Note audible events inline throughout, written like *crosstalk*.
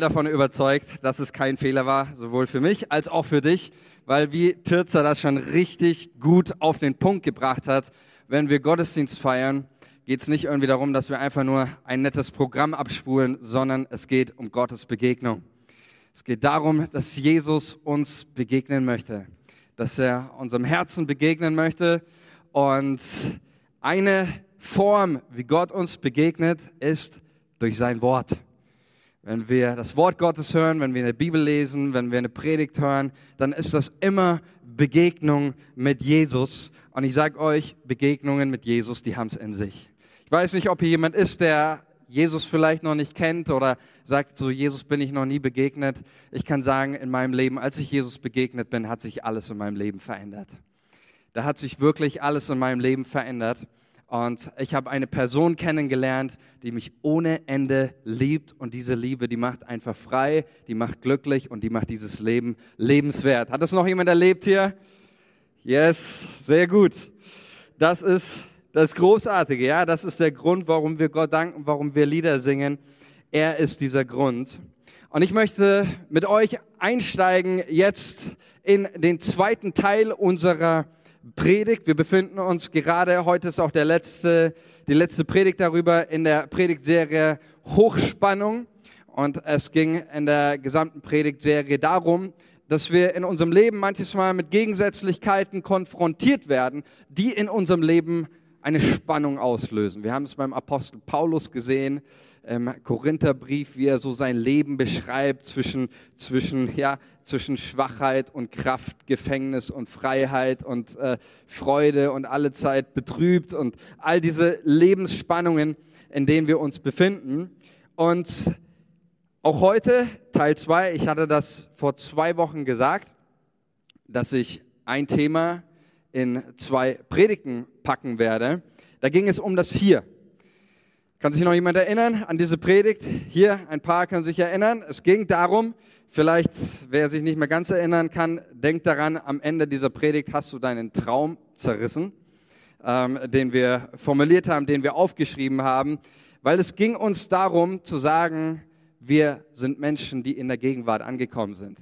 davon überzeugt, dass es kein Fehler war, sowohl für mich als auch für dich, weil wie Tirza das schon richtig gut auf den Punkt gebracht hat, wenn wir Gottesdienst feiern, geht es nicht irgendwie darum, dass wir einfach nur ein nettes Programm abspulen, sondern es geht um Gottes Begegnung. Es geht darum, dass Jesus uns begegnen möchte, dass er unserem Herzen begegnen möchte und eine Form, wie Gott uns begegnet, ist durch sein Wort. Wenn wir das Wort Gottes hören, wenn wir eine Bibel lesen, wenn wir eine Predigt hören, dann ist das immer Begegnung mit Jesus. Und ich sage euch, Begegnungen mit Jesus, die haben es in sich. Ich weiß nicht, ob hier jemand ist, der Jesus vielleicht noch nicht kennt oder sagt, so Jesus bin ich noch nie begegnet. Ich kann sagen, in meinem Leben, als ich Jesus begegnet bin, hat sich alles in meinem Leben verändert. Da hat sich wirklich alles in meinem Leben verändert. Und ich habe eine Person kennengelernt, die mich ohne Ende liebt. Und diese Liebe, die macht einfach frei, die macht glücklich und die macht dieses Leben lebenswert. Hat das noch jemand erlebt hier? Yes, sehr gut. Das ist das Großartige, ja. Das ist der Grund, warum wir Gott danken, warum wir Lieder singen. Er ist dieser Grund. Und ich möchte mit euch einsteigen jetzt in den zweiten Teil unserer Predigt. Wir befinden uns gerade, heute ist auch der letzte, die letzte Predigt darüber in der Predigtserie Hochspannung. Und es ging in der gesamten Predigtserie darum, dass wir in unserem Leben manches Mal mit Gegensätzlichkeiten konfrontiert werden, die in unserem Leben eine Spannung auslösen. Wir haben es beim Apostel Paulus gesehen, im Korintherbrief, wie er so sein Leben beschreibt zwischen, zwischen, ja, zwischen Schwachheit und Kraft, Gefängnis und Freiheit und äh, Freude und alle Zeit betrübt und all diese Lebensspannungen, in denen wir uns befinden. Und auch heute, Teil 2, ich hatte das vor zwei Wochen gesagt, dass ich ein Thema in zwei Predigten packen werde. Da ging es um das Hier. Kann sich noch jemand erinnern an diese Predigt? Hier, ein paar können sich erinnern. Es ging darum, vielleicht, wer sich nicht mehr ganz erinnern kann, denkt daran, am Ende dieser Predigt hast du deinen Traum zerrissen, ähm, den wir formuliert haben, den wir aufgeschrieben haben, weil es ging uns darum zu sagen, wir sind Menschen, die in der Gegenwart angekommen sind.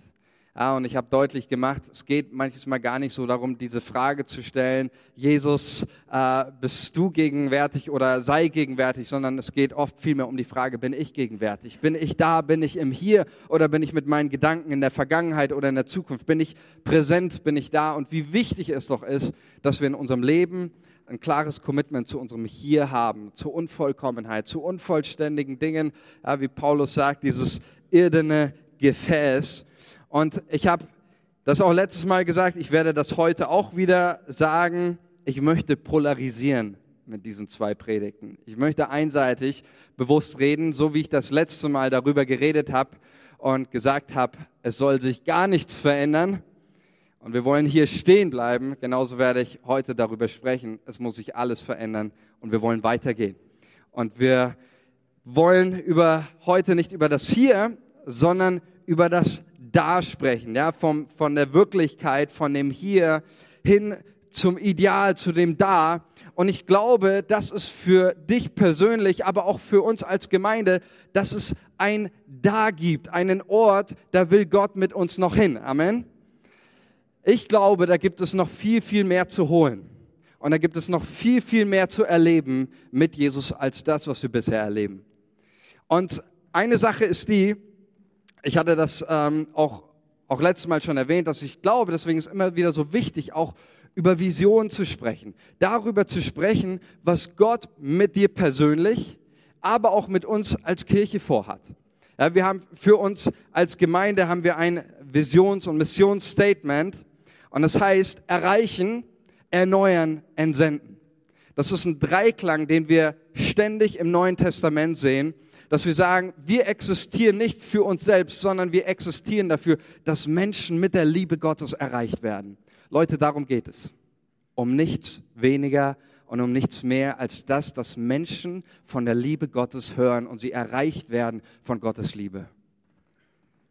Ja, und ich habe deutlich gemacht, es geht manches Mal gar nicht so darum, diese Frage zu stellen, Jesus, äh, bist du gegenwärtig oder sei gegenwärtig, sondern es geht oft vielmehr um die Frage, bin ich gegenwärtig? Bin ich da? Bin ich im Hier oder bin ich mit meinen Gedanken in der Vergangenheit oder in der Zukunft? Bin ich präsent? Bin ich da? Und wie wichtig es doch ist, dass wir in unserem Leben ein klares Commitment zu unserem Hier haben, zur Unvollkommenheit, zu unvollständigen Dingen, ja, wie Paulus sagt, dieses irdene Gefäß. Und ich habe das auch letztes Mal gesagt, ich werde das heute auch wieder sagen. Ich möchte polarisieren mit diesen zwei Predigten. Ich möchte einseitig bewusst reden, so wie ich das letzte Mal darüber geredet habe und gesagt habe, es soll sich gar nichts verändern. Und wir wollen hier stehen bleiben. Genauso werde ich heute darüber sprechen. Es muss sich alles verändern und wir wollen weitergehen. Und wir wollen über heute nicht über das Hier, sondern über das da sprechen, ja, vom, von der Wirklichkeit, von dem Hier hin zum Ideal, zu dem Da. Und ich glaube, das ist für dich persönlich, aber auch für uns als Gemeinde, dass es ein Da gibt, einen Ort, da will Gott mit uns noch hin. Amen. Ich glaube, da gibt es noch viel, viel mehr zu holen. Und da gibt es noch viel, viel mehr zu erleben mit Jesus als das, was wir bisher erleben. Und eine Sache ist die, ich hatte das ähm, auch, auch letztes Mal schon erwähnt, dass ich glaube, deswegen ist immer wieder so wichtig, auch über Visionen zu sprechen. Darüber zu sprechen, was Gott mit dir persönlich, aber auch mit uns als Kirche vorhat. Ja, wir haben für uns als Gemeinde haben wir ein Visions- und Missionsstatement und das heißt erreichen, erneuern, entsenden. Das ist ein Dreiklang, den wir ständig im Neuen Testament sehen dass wir sagen, wir existieren nicht für uns selbst, sondern wir existieren dafür, dass Menschen mit der Liebe Gottes erreicht werden. Leute, darum geht es. Um nichts weniger und um nichts mehr als das, dass Menschen von der Liebe Gottes hören und sie erreicht werden von Gottes Liebe.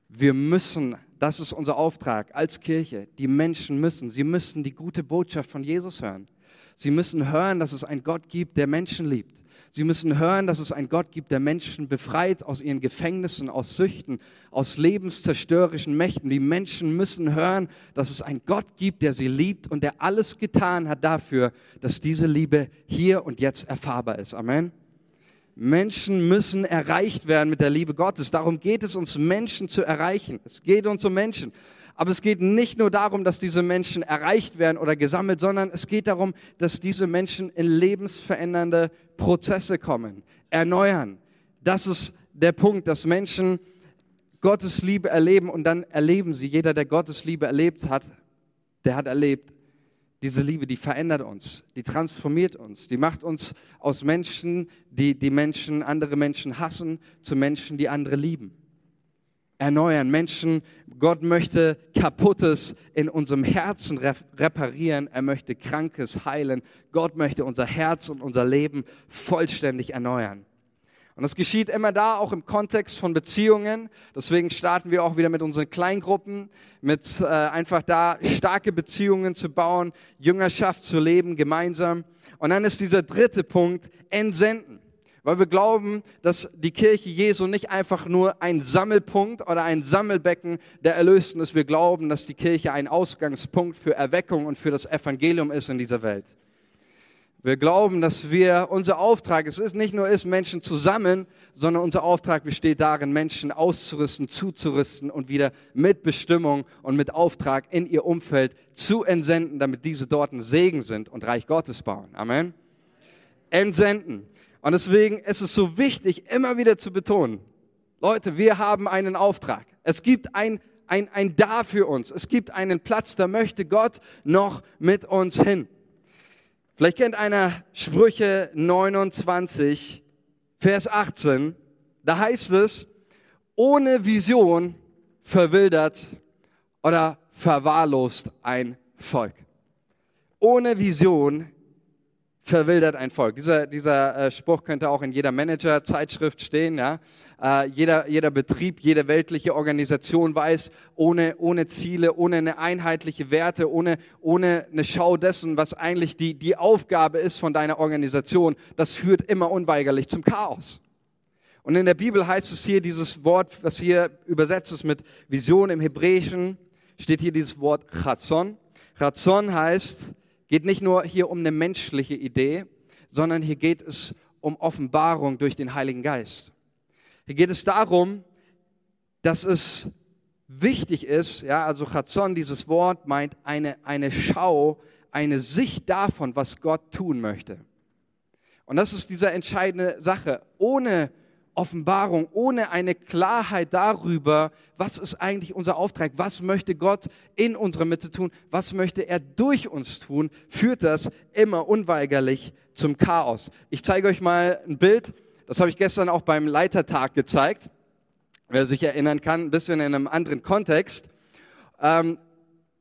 Wir müssen, das ist unser Auftrag als Kirche, die Menschen müssen, sie müssen die gute Botschaft von Jesus hören. Sie müssen hören, dass es einen Gott gibt, der Menschen liebt Sie müssen hören, dass es einen Gott gibt, der Menschen befreit aus ihren Gefängnissen, aus Süchten, aus lebenszerstörerischen Mächten. Die Menschen müssen hören, dass es einen Gott gibt, der sie liebt und der alles getan hat dafür, dass diese Liebe hier und jetzt erfahrbar ist. Amen. Menschen müssen erreicht werden mit der Liebe Gottes. Darum geht es uns, Menschen zu erreichen. Es geht uns um Menschen. Aber es geht nicht nur darum, dass diese Menschen erreicht werden oder gesammelt, sondern es geht darum, dass diese Menschen in lebensverändernde Prozesse kommen, erneuern. Das ist der Punkt, dass Menschen Gottes Liebe erleben und dann erleben sie, jeder, der Gottes Liebe erlebt hat, der hat erlebt, diese Liebe, die verändert uns, die transformiert uns, die macht uns aus Menschen, die die Menschen, andere Menschen hassen, zu Menschen, die andere lieben erneuern. Menschen, Gott möchte Kaputtes in unserem Herzen reparieren. Er möchte Krankes heilen. Gott möchte unser Herz und unser Leben vollständig erneuern. Und das geschieht immer da, auch im Kontext von Beziehungen. Deswegen starten wir auch wieder mit unseren Kleingruppen, mit äh, einfach da starke Beziehungen zu bauen, Jüngerschaft zu leben, gemeinsam. Und dann ist dieser dritte Punkt, entsenden. Weil wir glauben, dass die Kirche Jesu nicht einfach nur ein Sammelpunkt oder ein Sammelbecken der Erlösten ist. Wir glauben, dass die Kirche ein Ausgangspunkt für Erweckung und für das Evangelium ist in dieser Welt. Wir glauben, dass wir, unser Auftrag, es ist nicht nur ist, Menschen zu sammeln, sondern unser Auftrag besteht darin, Menschen auszurüsten, zuzurüsten und wieder mit Bestimmung und mit Auftrag in ihr Umfeld zu entsenden, damit diese dort ein Segen sind und Reich Gottes bauen. Amen. Entsenden. Und deswegen ist es so wichtig, immer wieder zu betonen, Leute, wir haben einen Auftrag. Es gibt ein, ein, ein Da für uns. Es gibt einen Platz, da möchte Gott noch mit uns hin. Vielleicht kennt einer Sprüche 29, Vers 18. Da heißt es, ohne Vision verwildert oder verwahrlost ein Volk. Ohne Vision verwildert ein Volk. Dieser, dieser äh, Spruch könnte auch in jeder Manager-Zeitschrift stehen. Ja? Äh, jeder, jeder Betrieb, jede weltliche Organisation weiß, ohne, ohne Ziele, ohne eine einheitliche Werte, ohne, ohne eine Schau dessen, was eigentlich die, die Aufgabe ist von deiner Organisation, das führt immer unweigerlich zum Chaos. Und in der Bibel heißt es hier dieses Wort, was hier übersetzt ist mit Vision im Hebräischen, steht hier dieses Wort Chatzon. Chatzon heißt geht nicht nur hier um eine menschliche Idee, sondern hier geht es um Offenbarung durch den Heiligen Geist. Hier geht es darum, dass es wichtig ist, ja, also Chazon, dieses Wort meint eine, eine Schau, eine Sicht davon, was Gott tun möchte. Und das ist diese entscheidende Sache. Ohne Offenbarung, ohne eine Klarheit darüber, was ist eigentlich unser Auftrag, was möchte Gott in unserer Mitte tun, was möchte er durch uns tun, führt das immer unweigerlich zum Chaos. Ich zeige euch mal ein Bild, das habe ich gestern auch beim Leitertag gezeigt, wer sich erinnern kann, ein bisschen in einem anderen Kontext. Ähm,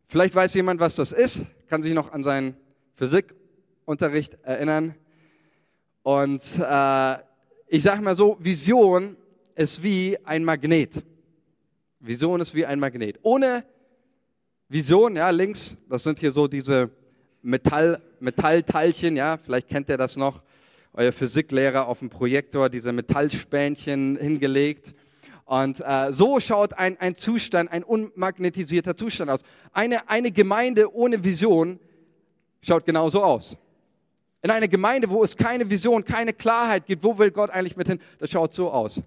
vielleicht weiß jemand, was das ist, kann sich noch an seinen Physikunterricht erinnern. Und äh, ich sage mal so, Vision ist wie ein Magnet. Vision ist wie ein Magnet. Ohne Vision, ja, links, das sind hier so diese Metall, Metallteilchen, ja, vielleicht kennt ihr das noch, euer Physiklehrer auf dem Projektor, diese Metallspänchen hingelegt. Und äh, so schaut ein, ein Zustand, ein unmagnetisierter Zustand aus. Eine, eine Gemeinde ohne Vision schaut genauso aus. In einer Gemeinde, wo es keine Vision, keine Klarheit gibt, wo will Gott eigentlich mit hin, das schaut so aus.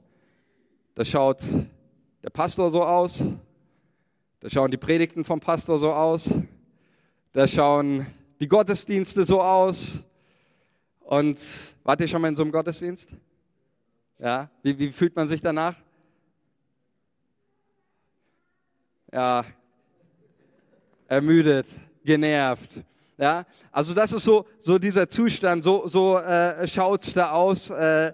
Das schaut der Pastor so aus, da schauen die Predigten vom Pastor so aus, da schauen die Gottesdienste so aus. Und wart ihr schon mal in so einem Gottesdienst? Ja, wie, wie fühlt man sich danach? Ja, ermüdet, genervt, ja, also das ist so, so dieser Zustand, so, so äh, schaut es da aus, äh,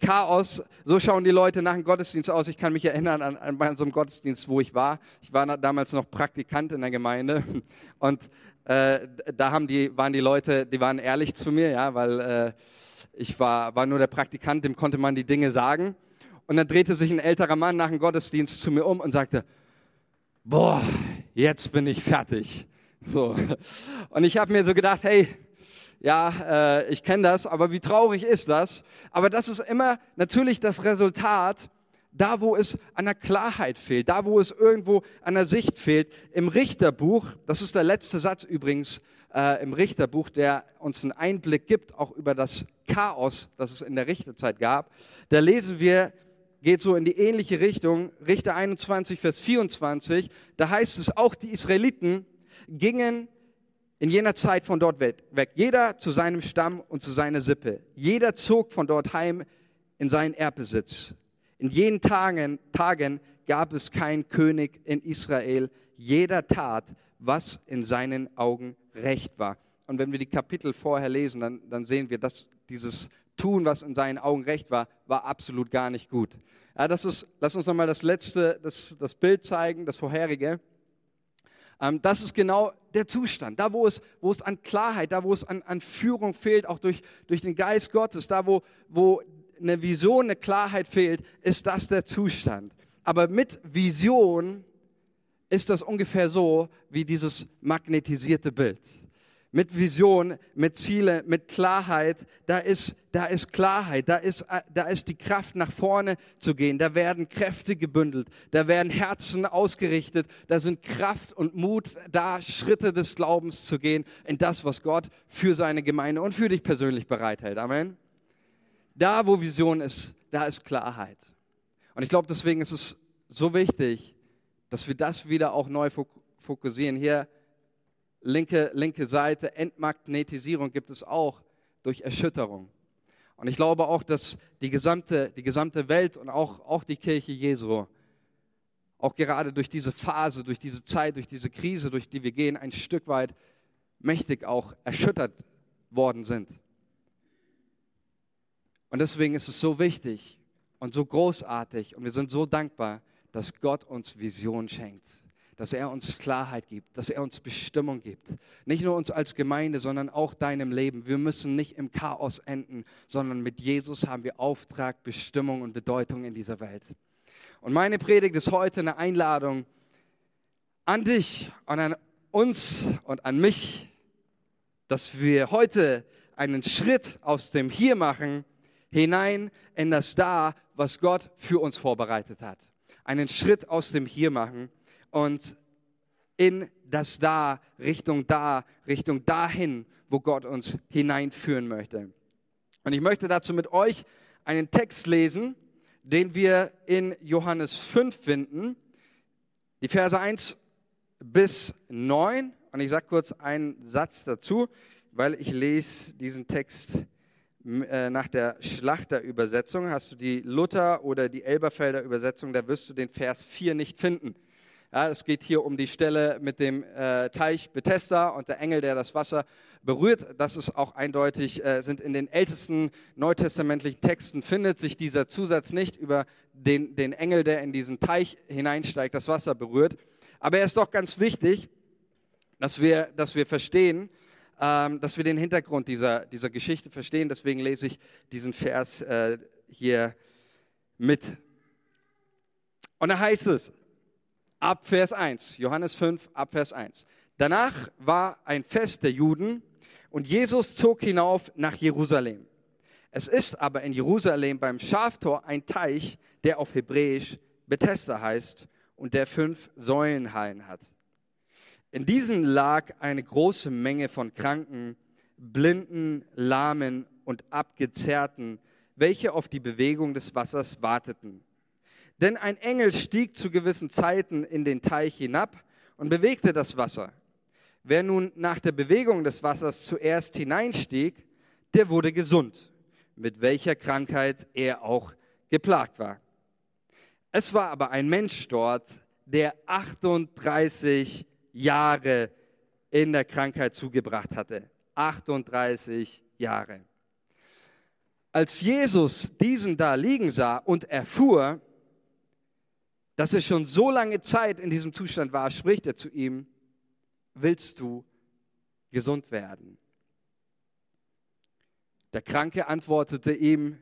Chaos, so schauen die Leute nach dem Gottesdienst aus. Ich kann mich erinnern an, an so einem Gottesdienst, wo ich war. Ich war damals noch Praktikant in der Gemeinde *laughs* und äh, da haben die, waren die Leute, die waren ehrlich zu mir, ja, weil äh, ich war, war nur der Praktikant, dem konnte man die Dinge sagen. Und dann drehte sich ein älterer Mann nach dem Gottesdienst zu mir um und sagte, boah, jetzt bin ich fertig. So. Und ich habe mir so gedacht, hey, Ja, äh, ich kenne das, aber wie traurig ist das? Aber das ist immer natürlich das Resultat, da wo es an der Klarheit fehlt, da wo es irgendwo an der Sicht fehlt. Im Richterbuch, das ist der letzte Satz übrigens äh, im Richterbuch, der uns einen Einblick gibt, auch über das Chaos, das es in der Richterzeit gab, da lesen wir, geht so in die ähnliche Richtung, Richter 21, Vers 24, da heißt es, auch die Israeliten gingen in jener Zeit von dort weg. Jeder zu seinem Stamm und zu seiner Sippe. Jeder zog von dort heim in seinen Erbbesitz. In jenen Tagen, Tagen gab es keinen König in Israel. Jeder tat, was in seinen Augen recht war. Und wenn wir die Kapitel vorher lesen, dann, dann sehen wir, dass dieses Tun, was in seinen Augen recht war, war absolut gar nicht gut. Ja, das ist, lass uns nochmal das letzte, das, das Bild zeigen, das vorherige. Ähm, das ist genau der Zustand. Da, wo es, wo es an Klarheit, da, wo es an, an Führung fehlt, auch durch, durch den Geist Gottes, da, wo, wo eine Vision, eine Klarheit fehlt, ist das der Zustand. Aber mit Vision ist das ungefähr so wie dieses magnetisierte Bild mit Vision, mit Ziele, mit Klarheit, da ist, da ist Klarheit, da ist, da ist die Kraft nach vorne zu gehen, da werden Kräfte gebündelt, da werden Herzen ausgerichtet, da sind Kraft und Mut da, Schritte des Glaubens zu gehen in das, was Gott für seine Gemeinde und für dich persönlich bereithält. Amen. Da, wo Vision ist, da ist Klarheit. Und ich glaube, deswegen ist es so wichtig, dass wir das wieder auch neu fokussieren. Hier linke, linke Seite, Entmagnetisierung gibt es auch durch Erschütterung. Und ich glaube auch, dass die gesamte, die gesamte Welt und auch, auch die Kirche Jesu, auch gerade durch diese Phase, durch diese Zeit, durch diese Krise, durch die wir gehen, ein Stück weit mächtig auch erschüttert worden sind. Und deswegen ist es so wichtig und so großartig und wir sind so dankbar, dass Gott uns Vision schenkt dass er uns Klarheit gibt, dass er uns Bestimmung gibt. Nicht nur uns als Gemeinde, sondern auch deinem Leben. Wir müssen nicht im Chaos enden, sondern mit Jesus haben wir Auftrag, Bestimmung und Bedeutung in dieser Welt. Und meine Predigt ist heute eine Einladung an dich und an uns und an mich, dass wir heute einen Schritt aus dem Hier machen hinein in das Da, was Gott für uns vorbereitet hat. Einen Schritt aus dem Hier machen und in das Da, Richtung da, Richtung dahin, wo Gott uns hineinführen möchte. Und ich möchte dazu mit euch einen Text lesen, den wir in Johannes 5 finden, die Verse 1 bis 9. Und ich sage kurz einen Satz dazu, weil ich lese diesen Text äh, nach der Schlachterübersetzung. Hast du die Luther oder die Elberfelder Übersetzung, da wirst du den Vers 4 nicht finden. Ja, es geht hier um die Stelle mit dem äh, Teich Bethesda und der Engel, der das Wasser berührt. Das ist auch eindeutig, äh, sind in den ältesten neutestamentlichen Texten findet sich dieser Zusatz nicht über den, den Engel, der in diesen Teich hineinsteigt, das Wasser berührt. Aber er ist doch ganz wichtig, dass wir, dass wir verstehen, ähm, dass wir den Hintergrund dieser, dieser Geschichte verstehen. Deswegen lese ich diesen Vers äh, hier mit. Und da heißt es, ab Vers 1, Johannes 5, ab Vers 1. Danach war ein Fest der Juden und Jesus zog hinauf nach Jerusalem. Es ist aber in Jerusalem beim Schaftor ein Teich, der auf Hebräisch Bethesda heißt und der fünf Säulenhallen hat. In diesen lag eine große Menge von Kranken, Blinden, Lahmen und Abgezerrten, welche auf die Bewegung des Wassers warteten. Denn ein Engel stieg zu gewissen Zeiten in den Teich hinab und bewegte das Wasser. Wer nun nach der Bewegung des Wassers zuerst hineinstieg, der wurde gesund, mit welcher Krankheit er auch geplagt war. Es war aber ein Mensch dort, der 38 Jahre in der Krankheit zugebracht hatte. 38 Jahre. Als Jesus diesen da liegen sah und erfuhr, dass er schon so lange Zeit in diesem Zustand war, spricht er zu ihm, willst du gesund werden? Der Kranke antwortete ihm,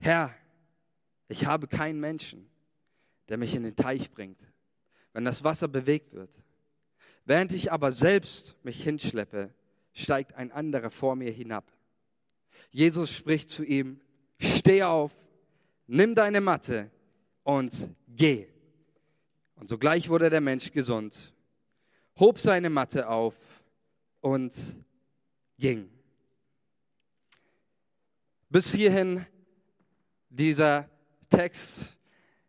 Herr, ich habe keinen Menschen, der mich in den Teich bringt, wenn das Wasser bewegt wird. Während ich aber selbst mich hinschleppe, steigt ein anderer vor mir hinab. Jesus spricht zu ihm, steh auf, nimm deine Matte und geh. Und sogleich wurde der Mensch gesund, hob seine Matte auf und ging. Bis hierhin dieser Text,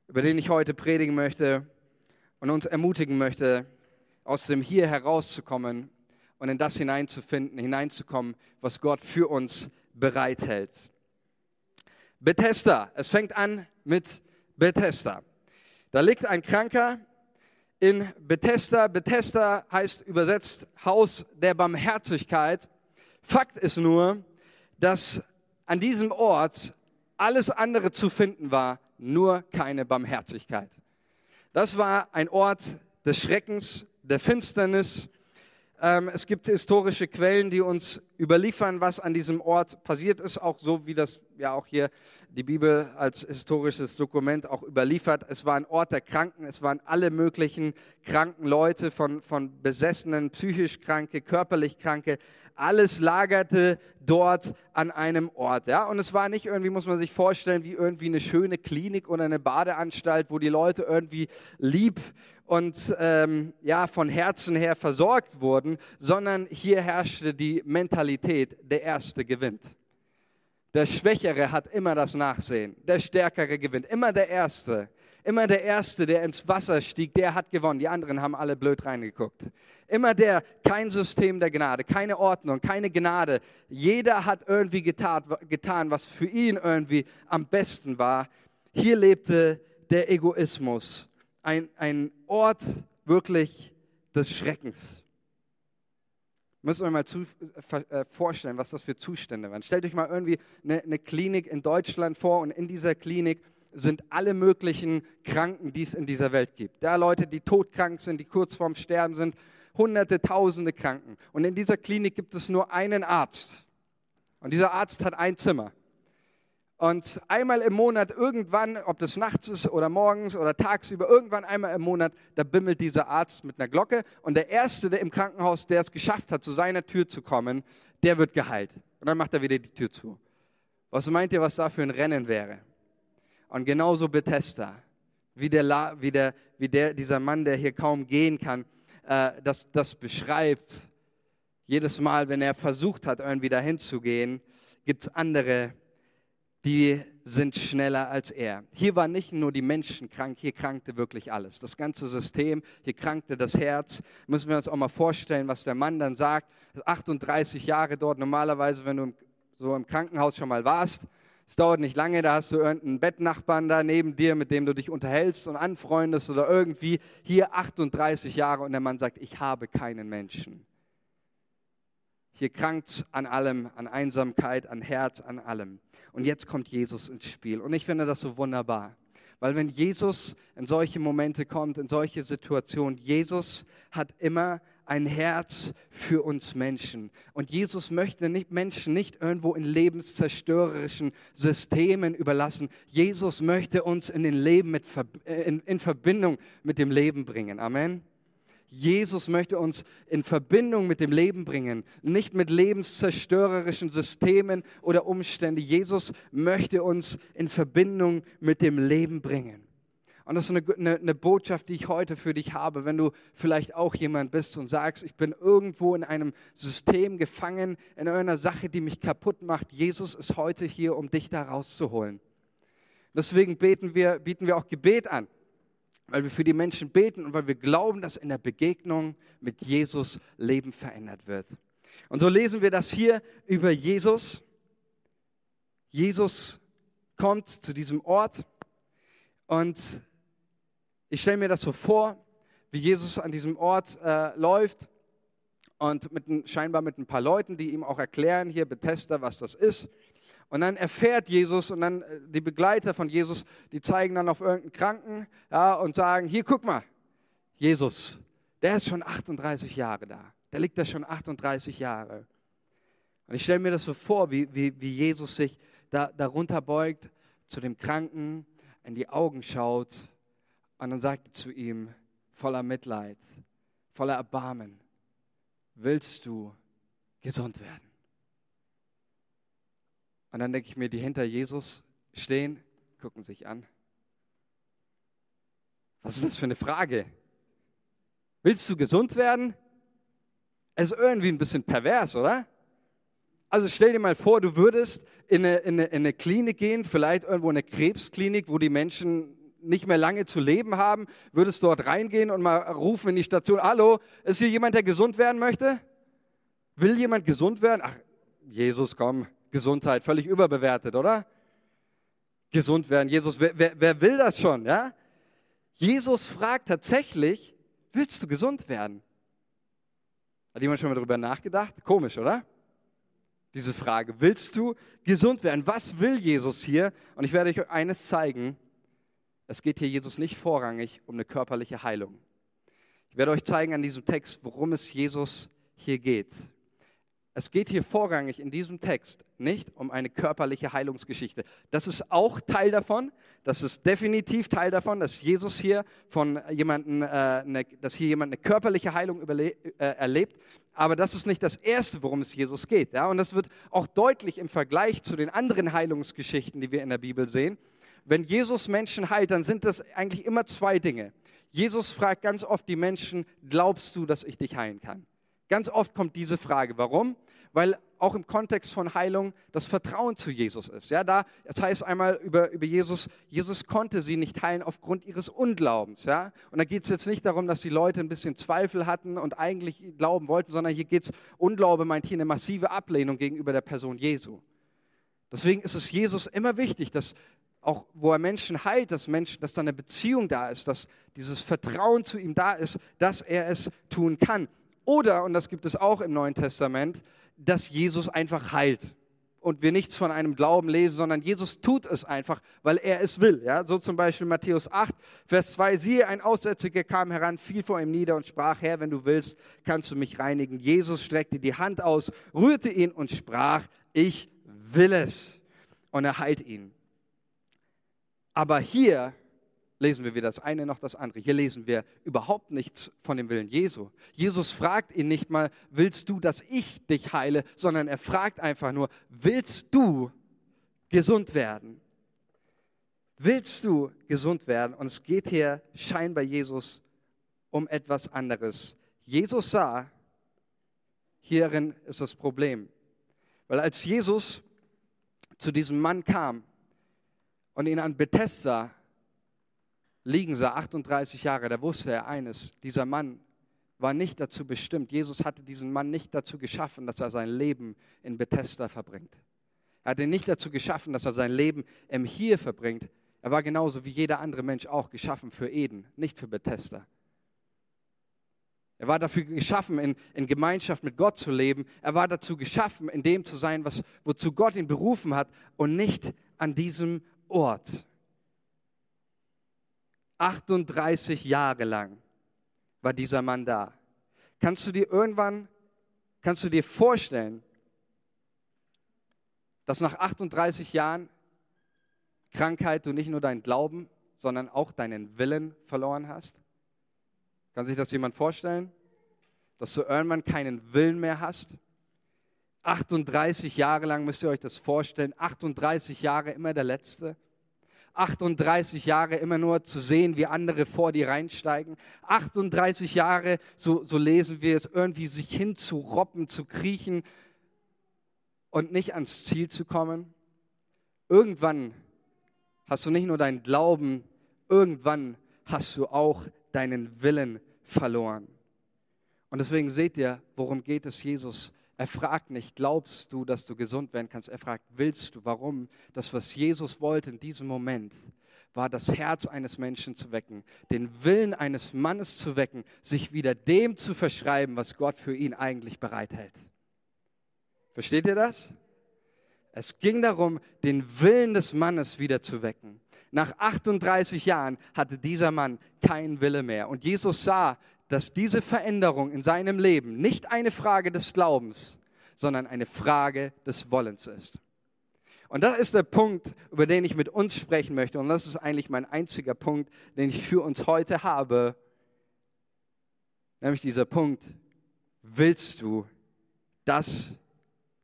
über den ich heute predigen möchte und uns ermutigen möchte, aus dem Hier herauszukommen und in das hineinzufinden, hineinzukommen, was Gott für uns bereithält. Bethesda, es fängt an mit Bethesda. Da liegt ein Kranker in Bethesda. Bethesda heißt übersetzt Haus der Barmherzigkeit. Fakt ist nur, dass an diesem Ort alles andere zu finden war, nur keine Barmherzigkeit. Das war ein Ort des Schreckens, der Finsternis, es gibt historische Quellen, die uns überliefern, was an diesem Ort passiert ist, auch so wie das ja auch hier die Bibel als historisches Dokument auch überliefert. Es war ein Ort der Kranken, es waren alle möglichen kranken Leute, von, von Besessenen, psychisch Kranke, körperlich Kranke, alles lagerte dort an einem Ort. Ja? Und es war nicht irgendwie, muss man sich vorstellen, wie irgendwie eine schöne Klinik oder eine Badeanstalt, wo die Leute irgendwie lieb und ähm, ja, von Herzen her versorgt wurden, sondern hier herrschte die Mentalität, der Erste gewinnt. Der Schwächere hat immer das Nachsehen, der Stärkere gewinnt, immer der Erste. Immer der Erste, der ins Wasser stieg, der hat gewonnen. Die anderen haben alle blöd reingeguckt. Immer der, kein System der Gnade, keine Ordnung, keine Gnade. Jeder hat irgendwie getan, getan was für ihn irgendwie am besten war. Hier lebte der Egoismus ein, ein Ort wirklich des Schreckens. Müssen wir mal zu, äh, vorstellen, was das für Zustände waren. Stellt euch mal irgendwie eine, eine Klinik in Deutschland vor und in dieser Klinik sind alle möglichen Kranken, die es in dieser Welt gibt. Da Leute, die todkrank sind, die kurz vorm Sterben sind, hunderte, tausende Kranken. Und in dieser Klinik gibt es nur einen Arzt. Und dieser Arzt hat ein Zimmer. Und einmal im Monat, irgendwann, ob das nachts ist oder morgens oder tagsüber, irgendwann einmal im Monat, da bimmelt dieser Arzt mit einer Glocke. Und der Erste, der im Krankenhaus, der es geschafft hat, zu seiner Tür zu kommen, der wird geheilt. Und dann macht er wieder die Tür zu. Was meint ihr, was da für ein Rennen wäre? Und genauso Bethesda, wie, der, wie, der, wie der, dieser Mann, der hier kaum gehen kann, äh, das, das beschreibt. Jedes Mal, wenn er versucht hat, irgendwie dahin zu gehen, gibt es andere, die sind schneller als er. Hier waren nicht nur die Menschen krank, hier krankte wirklich alles. Das ganze System, hier krankte das Herz. Müssen wir uns auch mal vorstellen, was der Mann dann sagt. 38 Jahre dort, normalerweise, wenn du so im Krankenhaus schon mal warst, es dauert nicht lange, da hast du irgendeinen Bettnachbarn da neben dir, mit dem du dich unterhältst und anfreundest oder irgendwie. Hier 38 Jahre und der Mann sagt, ich habe keinen Menschen. Hier krankt an allem, an Einsamkeit, an Herz, an allem. Und jetzt kommt Jesus ins Spiel. Und ich finde das so wunderbar. Weil wenn Jesus in solche Momente kommt, in solche Situationen, Jesus hat immer ein Herz für uns Menschen. Und Jesus möchte nicht Menschen nicht irgendwo in lebenszerstörerischen Systemen überlassen. Jesus möchte uns in den Leben mit, äh, in, in Verbindung mit dem Leben bringen. Amen. Jesus möchte uns in Verbindung mit dem Leben bringen, nicht mit lebenszerstörerischen Systemen oder Umständen. Jesus möchte uns in Verbindung mit dem Leben bringen. Und das ist eine, eine, eine, Botschaft, die ich heute für dich habe, wenn du vielleicht auch jemand bist und sagst, ich bin irgendwo in einem System gefangen, in einer Sache, die mich kaputt macht. Jesus ist heute hier, um dich da rauszuholen. Deswegen beten wir, bieten wir auch Gebet an weil wir für die Menschen beten und weil wir glauben, dass in der Begegnung mit Jesus Leben verändert wird. Und so lesen wir das hier über Jesus. Jesus kommt zu diesem Ort und ich stelle mir das so vor, wie Jesus an diesem Ort äh, läuft und mit, scheinbar mit ein paar Leuten, die ihm auch erklären, hier Bethesda, was das ist. Und dann erfährt Jesus und dann äh, die Begleiter von Jesus, die zeigen dann auf irgendeinen Kranken ja, und sagen, hier guck mal, Jesus, der ist schon 38 Jahre da. Der liegt da schon 38 Jahre. Und ich stelle mir das so vor, wie, wie, wie Jesus sich da, darunter beugt, zu dem Kranken, in die Augen schaut und dann sagt zu ihm, voller Mitleid, voller Erbarmen, willst du gesund werden. Und dann denke ich mir, die hinter Jesus stehen, gucken sich an. Was ist das für eine Frage? Willst du gesund werden? Es ist irgendwie ein bisschen pervers, oder? Also stell dir mal vor, du würdest in eine, in, eine, in eine, Klinik gehen, vielleicht irgendwo eine Krebsklinik, wo die Menschen nicht mehr lange zu leben haben, würdest dort reingehen und mal rufen in die Station, hallo, ist hier jemand, der gesund werden möchte? Will jemand gesund werden? Ach, Jesus, komm, Gesundheit, völlig überbewertet, oder? Gesund werden, Jesus, wer, wer, wer will das schon, ja? Jesus fragt tatsächlich, willst du gesund werden? Hat jemand schon mal darüber nachgedacht? Komisch, oder? Diese Frage. Willst du gesund werden? Was will Jesus hier? Und ich werde euch eines zeigen. Es geht hier Jesus nicht vorrangig um eine körperliche Heilung. Ich werde euch zeigen an diesem Text, worum es Jesus hier geht. Es geht hier vorrangig in diesem Text nicht um eine körperliche Heilungsgeschichte. Das ist auch Teil davon. Das ist definitiv Teil davon, dass Jesus hier von jemanden, äh, eine, dass hier jemand eine körperliche Heilung überle äh, erlebt. Aber das ist nicht das Erste, worum es Jesus geht. Ja? Und das wird auch deutlich im Vergleich zu den anderen Heilungsgeschichten, die wir in der Bibel sehen. Wenn Jesus Menschen heilt, dann sind das eigentlich immer zwei Dinge. Jesus fragt ganz oft die Menschen, glaubst du, dass ich dich heilen kann? Ganz oft kommt diese Frage. Warum? Weil auch im Kontext von Heilung das Vertrauen zu Jesus ist. Ja, da, das heißt einmal über, über Jesus, Jesus konnte sie nicht heilen aufgrund ihres Unglaubens. Ja? Und da geht es jetzt nicht darum, dass die Leute ein bisschen Zweifel hatten und eigentlich glauben wollten, sondern hier geht es, Unglaube meint hier eine massive Ablehnung gegenüber der Person Jesu. Deswegen ist es Jesus immer wichtig, dass auch wo er Menschen heilt, dass, Menschen, dass da eine Beziehung da ist, dass dieses Vertrauen zu ihm da ist, dass er es tun kann. Oder, und das gibt es auch im Neuen Testament, dass Jesus einfach heilt und wir nichts von einem Glauben lesen, sondern Jesus tut es einfach, weil er es will. Ja? So zum Beispiel Matthäus 8, Vers 2, siehe, ein Aussätziger kam heran, fiel vor ihm nieder und sprach, Herr, wenn du willst, kannst du mich reinigen. Jesus streckte die Hand aus, rührte ihn und sprach, ich will es. Und er heilt ihn. Aber hier lesen wir weder das eine noch das andere. Hier lesen wir überhaupt nichts von dem Willen Jesu. Jesus fragt ihn nicht mal, willst du, dass ich dich heile, sondern er fragt einfach nur, willst du gesund werden? Willst du gesund werden? Und es geht hier scheinbar Jesus um etwas anderes. Jesus sah, hierin ist das Problem. Weil als Jesus zu diesem Mann kam und ihn an Bethesda liegen sah, 38 Jahre, da wusste er eines, dieser Mann war nicht dazu bestimmt, Jesus hatte diesen Mann nicht dazu geschaffen, dass er sein Leben in Bethesda verbringt. Er hat ihn nicht dazu geschaffen, dass er sein Leben im Hier verbringt. Er war genauso wie jeder andere Mensch auch geschaffen für Eden, nicht für Bethesda. Er war dafür geschaffen, in, in, Gemeinschaft mit Gott zu leben. Er war dazu geschaffen, in dem zu sein, was, wozu Gott ihn berufen hat und nicht an diesem Ort. 38 Jahre lang war dieser Mann da. Kannst du dir irgendwann, kannst du dir vorstellen, dass nach 38 Jahren Krankheit du nicht nur deinen Glauben, sondern auch deinen Willen verloren hast? Kann sich das jemand vorstellen? Dass du irgendwann keinen Willen mehr hast? 38 Jahre lang müsst ihr euch das vorstellen. 38 Jahre immer der Letzte. 38 Jahre immer nur zu sehen, wie andere vor dir reinsteigen. 38 Jahre, so, so lesen wir es, irgendwie sich hinzurobben, zu kriechen und nicht ans Ziel zu kommen. Irgendwann hast du nicht nur deinen Glauben, irgendwann hast du auch deinen Willen verloren. Und deswegen seht ihr, worum geht es Jesus er fragt nicht, glaubst du, dass du gesund werden kannst? Er fragt, willst du? Warum? Das, was Jesus wollte in diesem Moment, war das Herz eines Menschen zu wecken, den Willen eines Mannes zu wecken, sich wieder dem zu verschreiben, was Gott für ihn eigentlich bereithält. Versteht ihr das? Es ging darum, den Willen des Mannes wieder zu wecken. Nach 38 Jahren hatte dieser Mann keinen Wille mehr. Und Jesus sah dass diese Veränderung in seinem Leben nicht eine Frage des Glaubens, sondern eine Frage des Wollens ist. Und das ist der Punkt, über den ich mit uns sprechen möchte. Und das ist eigentlich mein einziger Punkt, den ich für uns heute habe. Nämlich dieser Punkt, willst du dass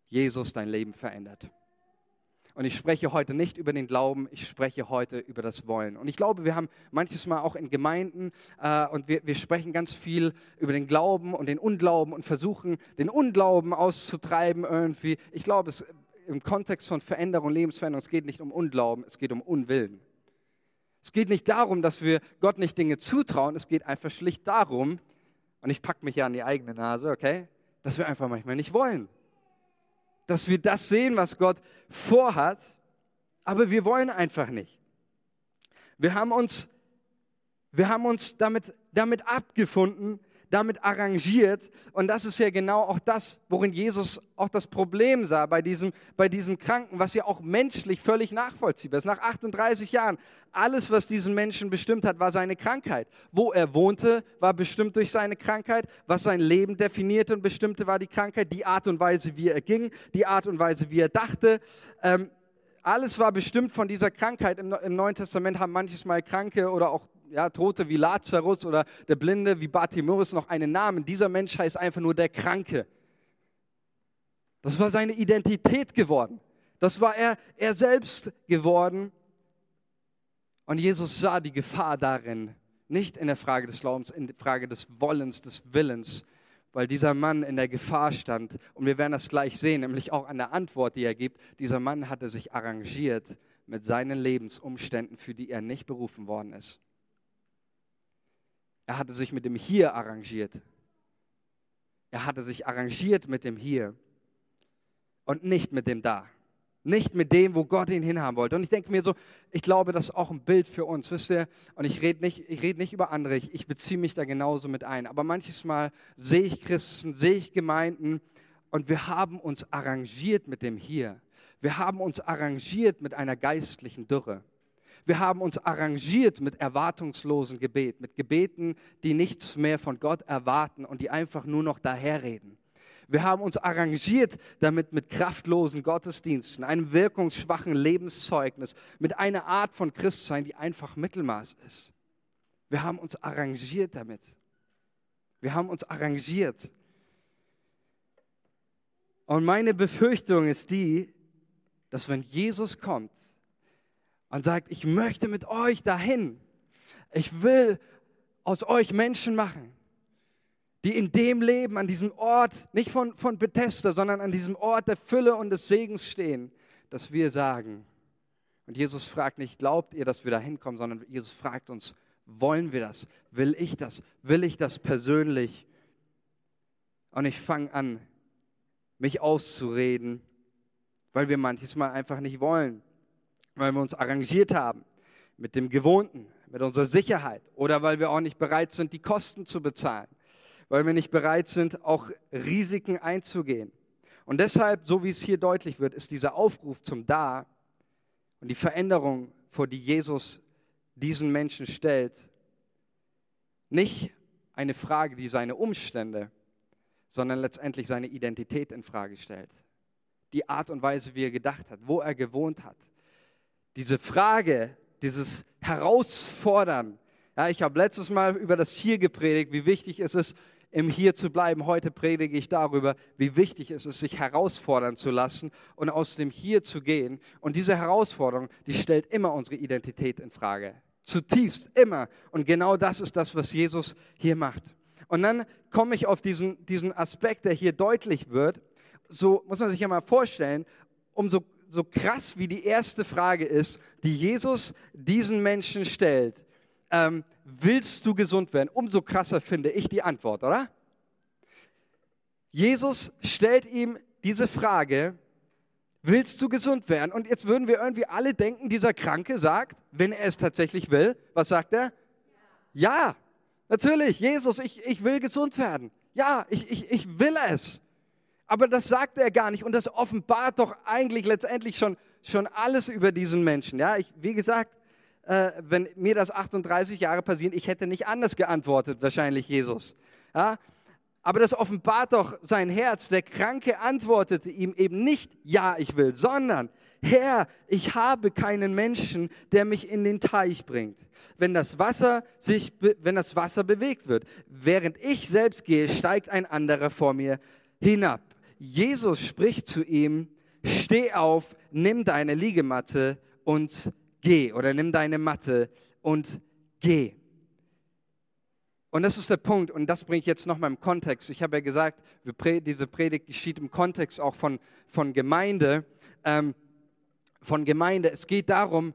Jesus dein Leben verändert. Und ich spreche heute nicht über den Glauben, ich spreche heute über das Wollen. Und ich glaube, wir haben manches Mal auch in Gemeinden äh, und wir, wir sprechen ganz viel über den Glauben und den Unglauben und versuchen, den Unglauben auszutreiben irgendwie. Ich glaube, es im Kontext von Veränderung, Lebensveränderung, es geht nicht um Unglauben, es geht um Unwillen. Es geht nicht darum, dass wir Gott nicht Dinge zutrauen, es geht einfach schlicht darum, und ich packe mich ja an die eigene Nase, okay, dass wir einfach manchmal nicht wollen dass wir das sehen, was Gott vorhat, aber wir wollen einfach nicht. Wir haben uns, wir haben uns damit, damit abgefunden, damit arrangiert. Und das ist ja genau auch das, worin Jesus auch das Problem sah bei diesem, bei diesem Kranken, was ja auch menschlich völlig nachvollziehbar ist. Nach 38 Jahren, alles, was diesen Menschen bestimmt hat, war seine Krankheit. Wo er wohnte, war bestimmt durch seine Krankheit. Was sein Leben definierte und bestimmte, war die Krankheit. Die Art und Weise, wie er ging, die Art und Weise, wie er dachte. Ähm, alles war bestimmt von dieser Krankheit. Im, Im Neuen Testament haben manches Mal Kranke oder auch ja, Tote wie Lazarus oder der Blinde wie Bartimäus noch einen Namen. Dieser Mensch heißt einfach nur der Kranke. Das war seine Identität geworden. Das war er, er selbst geworden. Und Jesus sah die Gefahr darin, nicht in der Frage des Glaubens, in der Frage des Wollens, des Willens, weil dieser Mann in der Gefahr stand. Und wir werden das gleich sehen, nämlich auch an der Antwort, die er gibt. Dieser Mann hatte sich arrangiert mit seinen Lebensumständen, für die er nicht berufen worden ist. Er hatte sich mit dem Hier arrangiert. Er hatte sich arrangiert mit dem Hier und nicht mit dem Da. Nicht mit dem, wo Gott ihn hinhaben wollte. Und ich denke mir so, ich glaube, das ist auch ein Bild für uns, wisst ihr? Und ich rede nicht, ich rede nicht über andere, ich, ich beziehe mich da genauso mit ein. Aber manches Mal sehe ich Christen, sehe ich Gemeinden und wir haben uns arrangiert mit dem Hier. Wir haben uns arrangiert mit einer geistlichen Dürre. Wir haben uns arrangiert mit erwartungslosen Gebet, mit Gebeten, die nichts mehr von Gott erwarten und die einfach nur noch daherreden. Wir haben uns arrangiert damit mit kraftlosen Gottesdiensten, einem wirkungsschwachen Lebenszeugnis, mit einer Art von Christsein, die einfach Mittelmaß ist. Wir haben uns arrangiert damit. Wir haben uns arrangiert. Und meine Befürchtung ist die, dass wenn Jesus kommt, und sagt, ich möchte mit euch dahin. Ich will aus euch Menschen machen, die in dem Leben, an diesem Ort, nicht von, von Bethesda, sondern an diesem Ort der Fülle und des Segens stehen, dass wir sagen, und Jesus fragt nicht, glaubt ihr, dass wir da hinkommen, sondern Jesus fragt uns, wollen wir das? Will ich das? Will ich das persönlich? Und ich fange an, mich auszureden, weil wir manches Mal einfach nicht wollen weil wir uns arrangiert haben mit dem Gewohnten, mit unserer Sicherheit oder weil wir auch nicht bereit sind, die Kosten zu bezahlen, weil wir nicht bereit sind, auch Risiken einzugehen. Und deshalb, so wie es hier deutlich wird, ist dieser Aufruf zum Da und die Veränderung, vor die Jesus diesen Menschen stellt, nicht eine Frage, die seine Umstände, sondern letztendlich seine Identität in Frage stellt. Die Art und Weise, wie er gedacht hat, wo er gewohnt hat, diese Frage, dieses Herausfordern. Ja, ich habe letztes Mal über das Hier gepredigt, wie wichtig es ist, im Hier zu bleiben. Heute predige ich darüber, wie wichtig es ist, sich herausfordern zu lassen und aus dem Hier zu gehen. Und diese Herausforderung, die stellt immer unsere Identität in Frage. Zutiefst, immer. Und genau das ist das, was Jesus hier macht. Und dann komme ich auf diesen, diesen Aspekt, der hier deutlich wird. So muss man sich ja mal vorstellen, umso so krass wie die erste Frage ist, die Jesus diesen Menschen stellt, ähm, willst du gesund werden? Umso krasser finde ich die Antwort, oder? Jesus stellt ihm diese Frage, willst du gesund werden? Und jetzt würden wir irgendwie alle denken, dieser Kranke sagt, wenn er es tatsächlich will, was sagt er? Ja, ja natürlich, Jesus, ich, ich will gesund werden. Ja, ich, ich, ich will es. Aber das sagt er gar nicht und das offenbart doch eigentlich letztendlich schon, schon alles über diesen Menschen. Ja, ich, wie gesagt, äh, wenn mir das 38 Jahre passiert, ich hätte nicht anders geantwortet, wahrscheinlich Jesus. Ja, aber das offenbart doch sein Herz. Der Kranke antwortete ihm eben nicht, ja, ich will, sondern, Herr, ich habe keinen Menschen, der mich in den Teich bringt. Wenn das Wasser sich, wenn das Wasser bewegt wird, während ich selbst gehe, steigt ein anderer vor mir hinab. Jesus spricht zu ihm, steh auf, nimm deine Liegematte und geh oder nimm deine Matte und geh. Und das ist der Punkt, und das bringe ich jetzt nochmal im Kontext. Ich habe ja gesagt, diese Predigt geschieht im Kontext auch von, von Gemeinde. Ähm, von Gemeinde. Es geht darum,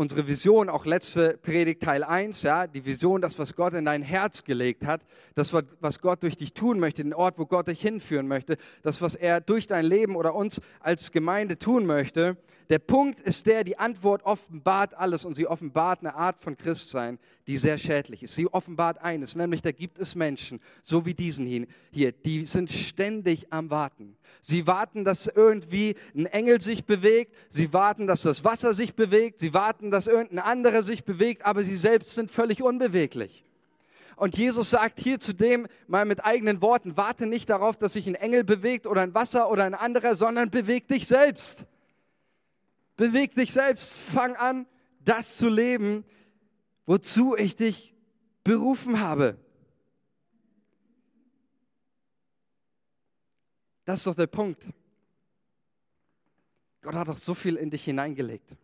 unsere Vision, auch letzte Predigt Teil 1, ja, die Vision, das, was Gott in dein Herz gelegt hat, das, was Gott durch dich tun möchte, den Ort, wo Gott dich hinführen möchte, das, was er durch dein Leben oder uns als Gemeinde tun möchte. Der Punkt ist der, die Antwort offenbart alles und sie offenbart eine Art von Christsein, die sehr schädlich ist. Sie offenbart eines, nämlich da gibt es Menschen, so wie diesen hier, die sind ständig am Warten. Sie warten, dass irgendwie ein Engel sich bewegt, sie warten, dass das Wasser sich bewegt, sie warten, dass irgendein anderer sich bewegt, aber sie selbst sind völlig unbeweglich. Und Jesus sagt hier zudem mal mit eigenen Worten, warte nicht darauf, dass sich ein Engel bewegt oder ein Wasser oder ein anderer, sondern beweg dich selbst. Beweg dich selbst, fang an, das zu leben, wozu ich dich berufen habe. Das ist doch der Punkt. Gott hat doch so viel in dich hineingelegt.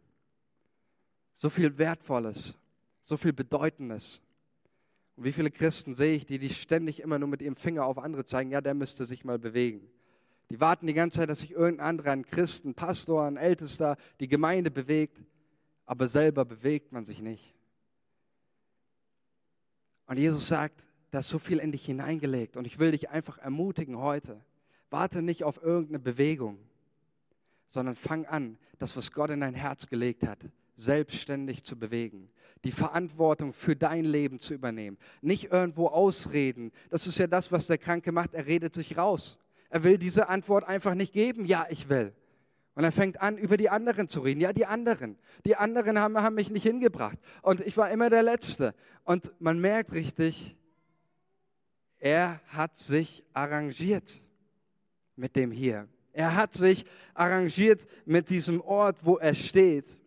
So viel Wertvolles, so viel Bedeutendes. Und wie viele Christen sehe ich, die, die ständig immer nur mit ihrem Finger auf andere zeigen, ja, der müsste sich mal bewegen. Die warten die ganze Zeit, dass sich irgendein anderer, ein Christ, ein Pastor, ein Ältester, die Gemeinde bewegt, aber selber bewegt man sich nicht. Und Jesus sagt, da ist so viel in dich hineingelegt und ich will dich einfach ermutigen heute. Warte nicht auf irgendeine Bewegung, sondern fang an, das, was Gott in dein Herz gelegt hat, selbstständig zu bewegen. Die Verantwortung für dein Leben zu übernehmen. Nicht irgendwo ausreden. Das ist ja das, was der Kranke macht. Er redet sich raus. Er will diese Antwort einfach nicht geben, ja, ich will. Und er fängt an, über die anderen zu reden. Ja, die anderen. Die anderen haben, haben mich nicht hingebracht. Und ich war immer der Letzte. Und man merkt richtig, er hat sich arrangiert mit dem hier. Er hat sich arrangiert mit diesem Ort, wo er steht.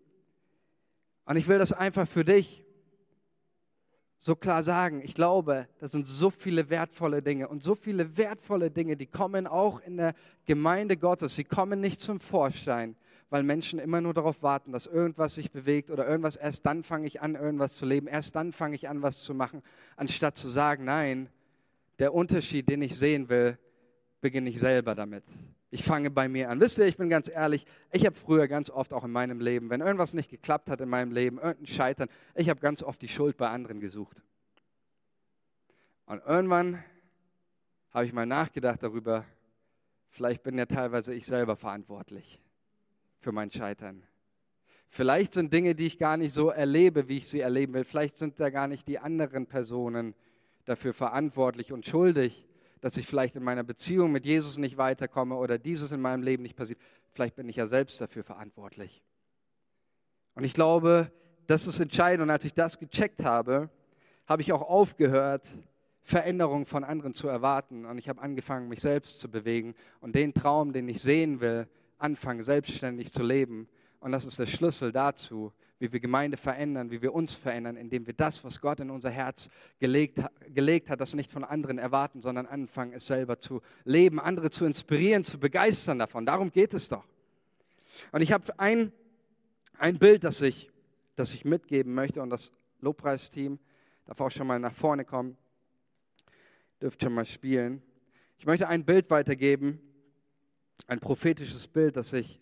Und ich will das einfach für dich so klar sagen, ich glaube, das sind so viele wertvolle Dinge und so viele wertvolle Dinge, die kommen auch in der Gemeinde Gottes. Sie kommen nicht zum Vorschein, weil Menschen immer nur darauf warten, dass irgendwas sich bewegt oder irgendwas, erst dann fange ich an, irgendwas zu leben, erst dann fange ich an, was zu machen, anstatt zu sagen, nein, der Unterschied, den ich sehen will, beginne ich selber damit. Ich fange bei mir an. Wisst ihr, ich bin ganz ehrlich, ich habe früher ganz oft auch in meinem Leben, wenn irgendwas nicht geklappt hat in meinem Leben, irgendein Scheitern, ich habe ganz oft die Schuld bei anderen gesucht. Und irgendwann habe ich mal nachgedacht darüber, vielleicht bin ja teilweise ich selber verantwortlich für mein Scheitern. Vielleicht sind Dinge, die ich gar nicht so erlebe, wie ich sie erleben will. Vielleicht sind da gar nicht die anderen Personen dafür verantwortlich und schuldig dass ich vielleicht in meiner Beziehung mit Jesus nicht weiterkomme oder dieses in meinem Leben nicht passiert. Vielleicht bin ich ja selbst dafür verantwortlich. Und ich glaube, das ist entscheidend. Und als ich das gecheckt habe, habe ich auch aufgehört, Veränderungen von anderen zu erwarten. Und ich habe angefangen, mich selbst zu bewegen und den Traum, den ich sehen will, anfangen, selbstständig zu leben. Und das ist der Schlüssel dazu, wie wir Gemeinde verändern, wie wir uns verändern, indem wir das, was Gott in unser Herz gelegt, gelegt hat, das nicht von anderen erwarten, sondern anfangen, es selber zu leben, andere zu inspirieren, zu begeistern davon. Darum geht es doch. Und ich habe ein, ein Bild, das ich, das ich mitgeben möchte und das Lobpreisteam darf auch schon mal nach vorne kommen, dürft schon mal spielen. Ich möchte ein Bild weitergeben, ein prophetisches Bild, das ich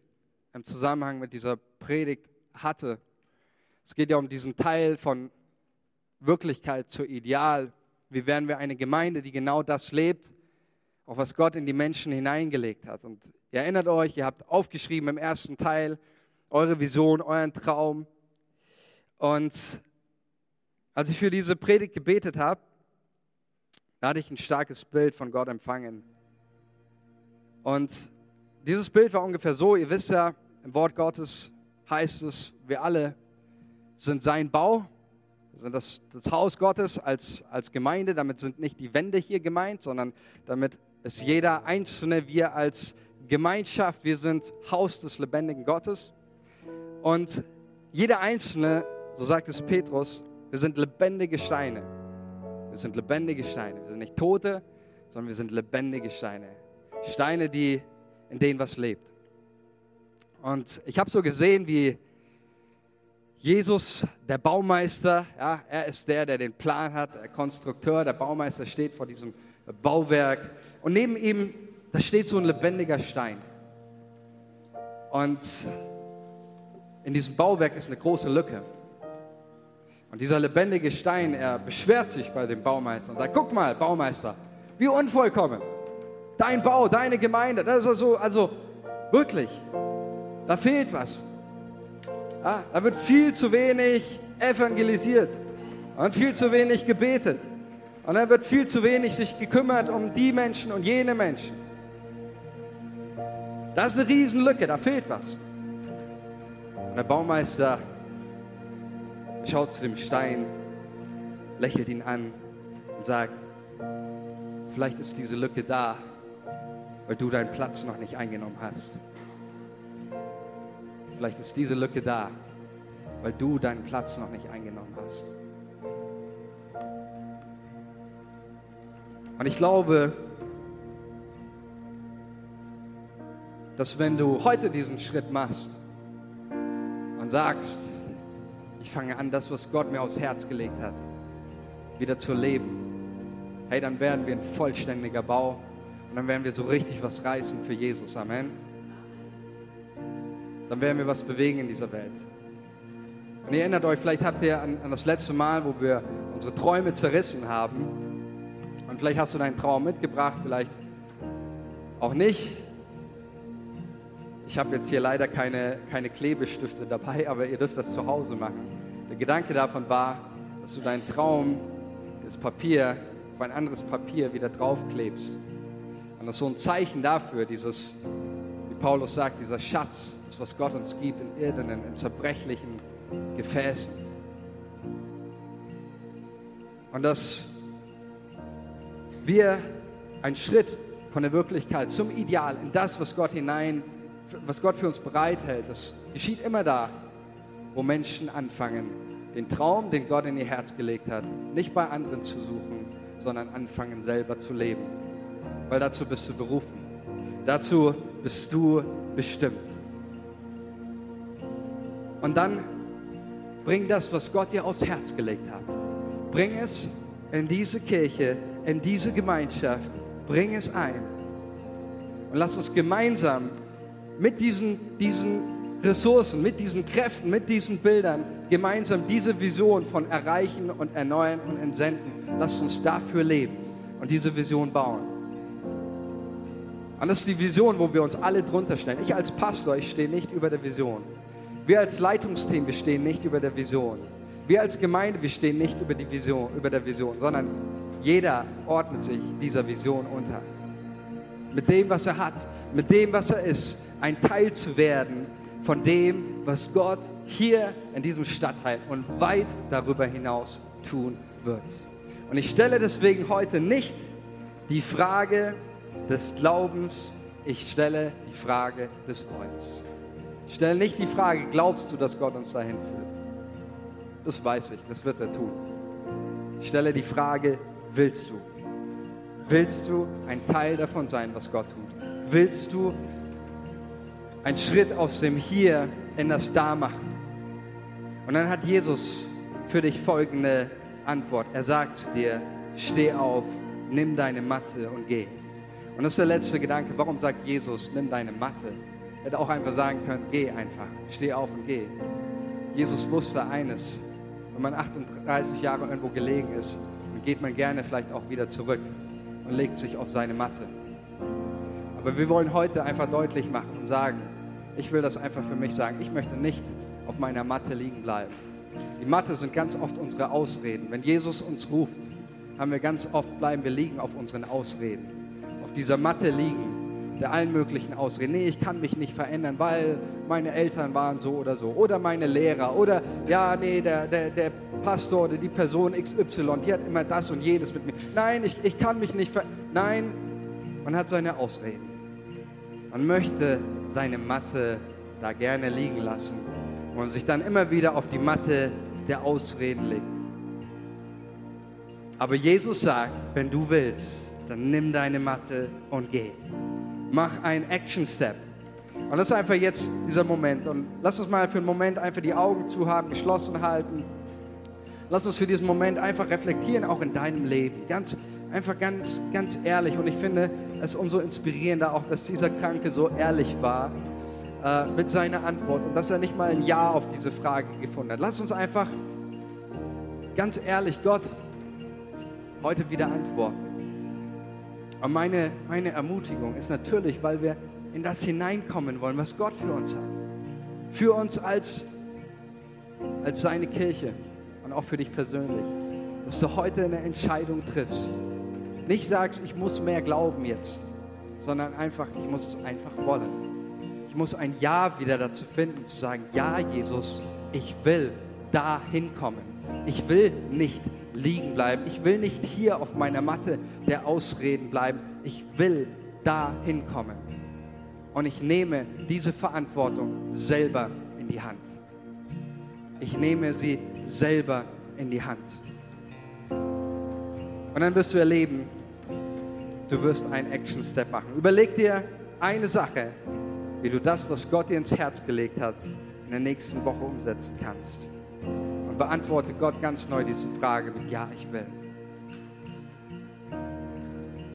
im Zusammenhang mit dieser Predigt hatte. Es geht ja um diesen Teil von Wirklichkeit zu Ideal. Wie werden wir eine Gemeinde, die genau das lebt, auch was Gott in die Menschen hineingelegt hat. Und ihr erinnert euch, ihr habt aufgeschrieben im ersten Teil eure Vision, euren Traum. Und als ich für diese Predigt gebetet habe, da hatte ich ein starkes Bild von Gott empfangen. Und dieses Bild war ungefähr so, ihr wisst ja, im Wort Gottes heißt es, wir alle sind sein Bau, sind das, das Haus Gottes als, als Gemeinde. Damit sind nicht die Wände hier gemeint, sondern damit ist jeder Einzelne, wir als Gemeinschaft, wir sind Haus des lebendigen Gottes. Und jeder Einzelne, so sagt es Petrus, wir sind lebendige Steine. Wir sind lebendige Steine. Wir sind nicht Tote, sondern wir sind lebendige Steine. Steine, die, in denen was lebt. Und ich habe so gesehen, wie Jesus, der Baumeister, ja, er ist der, der den Plan hat, der Konstrukteur, der Baumeister steht vor diesem Bauwerk. Und neben ihm, da steht so ein lebendiger Stein. Und in diesem Bauwerk ist eine große Lücke. Und dieser lebendige Stein, er beschwert sich bei dem Baumeister und sagt, guck mal, Baumeister, wie unvollkommen. Dein Bau, deine Gemeinde, das ist also, also wirklich, da fehlt was. Ja, da wird viel zu wenig evangelisiert und viel zu wenig gebetet. Und da wird viel zu wenig sich gekümmert um die Menschen und jene Menschen. Das ist eine Riesenlücke, da fehlt was. Und der Baumeister schaut zu dem Stein, lächelt ihn an und sagt, vielleicht ist diese Lücke da, weil du deinen Platz noch nicht eingenommen hast. Vielleicht ist diese Lücke da, weil du deinen Platz noch nicht eingenommen hast. Und ich glaube, dass wenn du heute diesen Schritt machst und sagst, ich fange an, das, was Gott mir aufs Herz gelegt hat, wieder zu leben, hey, dann werden wir ein vollständiger Bau und dann werden wir so richtig was reißen für Jesus. Amen. Dann werden wir was bewegen in dieser Welt. Und ihr erinnert euch, vielleicht habt ihr an, an das letzte Mal, wo wir unsere Träume zerrissen haben. Und vielleicht hast du deinen Traum mitgebracht, vielleicht auch nicht. Ich habe jetzt hier leider keine, keine Klebestifte dabei, aber ihr dürft das zu Hause machen. Der Gedanke davon war, dass du deinen Traum, das Papier, auf ein anderes Papier wieder draufklebst. Und das ist so ein Zeichen dafür, dieses, Paulus sagt, dieser Schatz, das, was Gott uns gibt in irdenen, in zerbrechlichen Gefäßen. Und dass wir einen Schritt von der Wirklichkeit zum Ideal in das, was Gott hinein, was Gott für uns bereithält, das geschieht immer da, wo Menschen anfangen, den Traum, den Gott in ihr Herz gelegt hat, nicht bei anderen zu suchen, sondern anfangen selber zu leben. Weil dazu bist du berufen. Dazu bist du bestimmt. Und dann bring das, was Gott dir aufs Herz gelegt hat. Bring es in diese Kirche, in diese Gemeinschaft. Bring es ein. Und lass uns gemeinsam mit diesen, diesen Ressourcen, mit diesen Kräften, mit diesen Bildern gemeinsam diese Vision von Erreichen und Erneuern und Entsenden. Lasst uns dafür leben und diese Vision bauen. Und das ist die Vision, wo wir uns alle drunter stellen. Ich als Pastor, ich stehe nicht über der Vision. Wir als Leitungsteam, wir stehen nicht über der Vision. Wir als Gemeinde, wir stehen nicht über, die Vision, über der Vision, sondern jeder ordnet sich dieser Vision unter. Mit dem, was er hat, mit dem, was er ist, ein Teil zu werden von dem, was Gott hier in diesem Stadtteil und weit darüber hinaus tun wird. Und ich stelle deswegen heute nicht die Frage des Glaubens, ich stelle die Frage des Wollens. Ich stelle nicht die Frage, glaubst du, dass Gott uns dahin führt? Das weiß ich, das wird er tun. Ich stelle die Frage, willst du? Willst du ein Teil davon sein, was Gott tut? Willst du ein Schritt aus dem Hier in das Da machen. Und dann hat Jesus für dich folgende Antwort. Er sagt dir, steh auf, nimm deine Matte und geh. Und das ist der letzte Gedanke. Warum sagt Jesus, nimm deine Matte? Er hätte auch einfach sagen können, geh einfach, steh auf und geh. Jesus wusste eines, wenn man 38 Jahre irgendwo gelegen ist, dann geht man gerne vielleicht auch wieder zurück und legt sich auf seine Matte. Aber wir wollen heute einfach deutlich machen und sagen, ich will das einfach für mich sagen. Ich möchte nicht auf meiner Matte liegen bleiben. Die Matte sind ganz oft unsere Ausreden. Wenn Jesus uns ruft, haben wir ganz oft bleiben wir liegen auf unseren Ausreden. Dieser Matte liegen der allen möglichen Ausreden. Nee, ich kann mich nicht verändern, weil meine Eltern waren so oder so. Oder meine Lehrer. Oder ja, nee, der, der, der Pastor oder die Person XY, die hat immer das und jedes mit mir. Nein, ich, ich kann mich nicht verändern. Nein, man hat seine Ausreden. Man möchte seine Matte da gerne liegen lassen und sich dann immer wieder auf die Matte der Ausreden legt. Aber Jesus sagt, wenn du willst, dann nimm deine Matte und geh. Mach einen Action Step. Und das ist einfach jetzt dieser Moment. Und lass uns mal für einen Moment einfach die Augen zu haben, geschlossen halten. Lass uns für diesen Moment einfach reflektieren, auch in deinem Leben. Ganz, einfach ganz, ganz ehrlich. Und ich finde es umso inspirierender auch, dass dieser Kranke so ehrlich war äh, mit seiner Antwort und dass er nicht mal ein Ja auf diese Frage gefunden hat. Lass uns einfach ganz ehrlich Gott heute wieder antworten. Und meine, meine Ermutigung ist natürlich, weil wir in das hineinkommen wollen, was Gott für uns hat. Für uns als, als seine Kirche und auch für dich persönlich. Dass du heute eine Entscheidung triffst. Nicht sagst, ich muss mehr glauben jetzt, sondern einfach, ich muss es einfach wollen. Ich muss ein Ja wieder dazu finden, zu sagen, ja Jesus, ich will da hinkommen. Ich will nicht liegen bleiben. Ich will nicht hier auf meiner Matte der Ausreden bleiben. Ich will da hinkommen. Und ich nehme diese Verantwortung selber in die Hand. Ich nehme sie selber in die Hand. Und dann wirst du erleben, du wirst einen Action-Step machen. Überleg dir eine Sache, wie du das, was Gott dir ins Herz gelegt hat, in der nächsten Woche umsetzen kannst. Beantworte Gott ganz neu diese Frage mit Ja, ich will.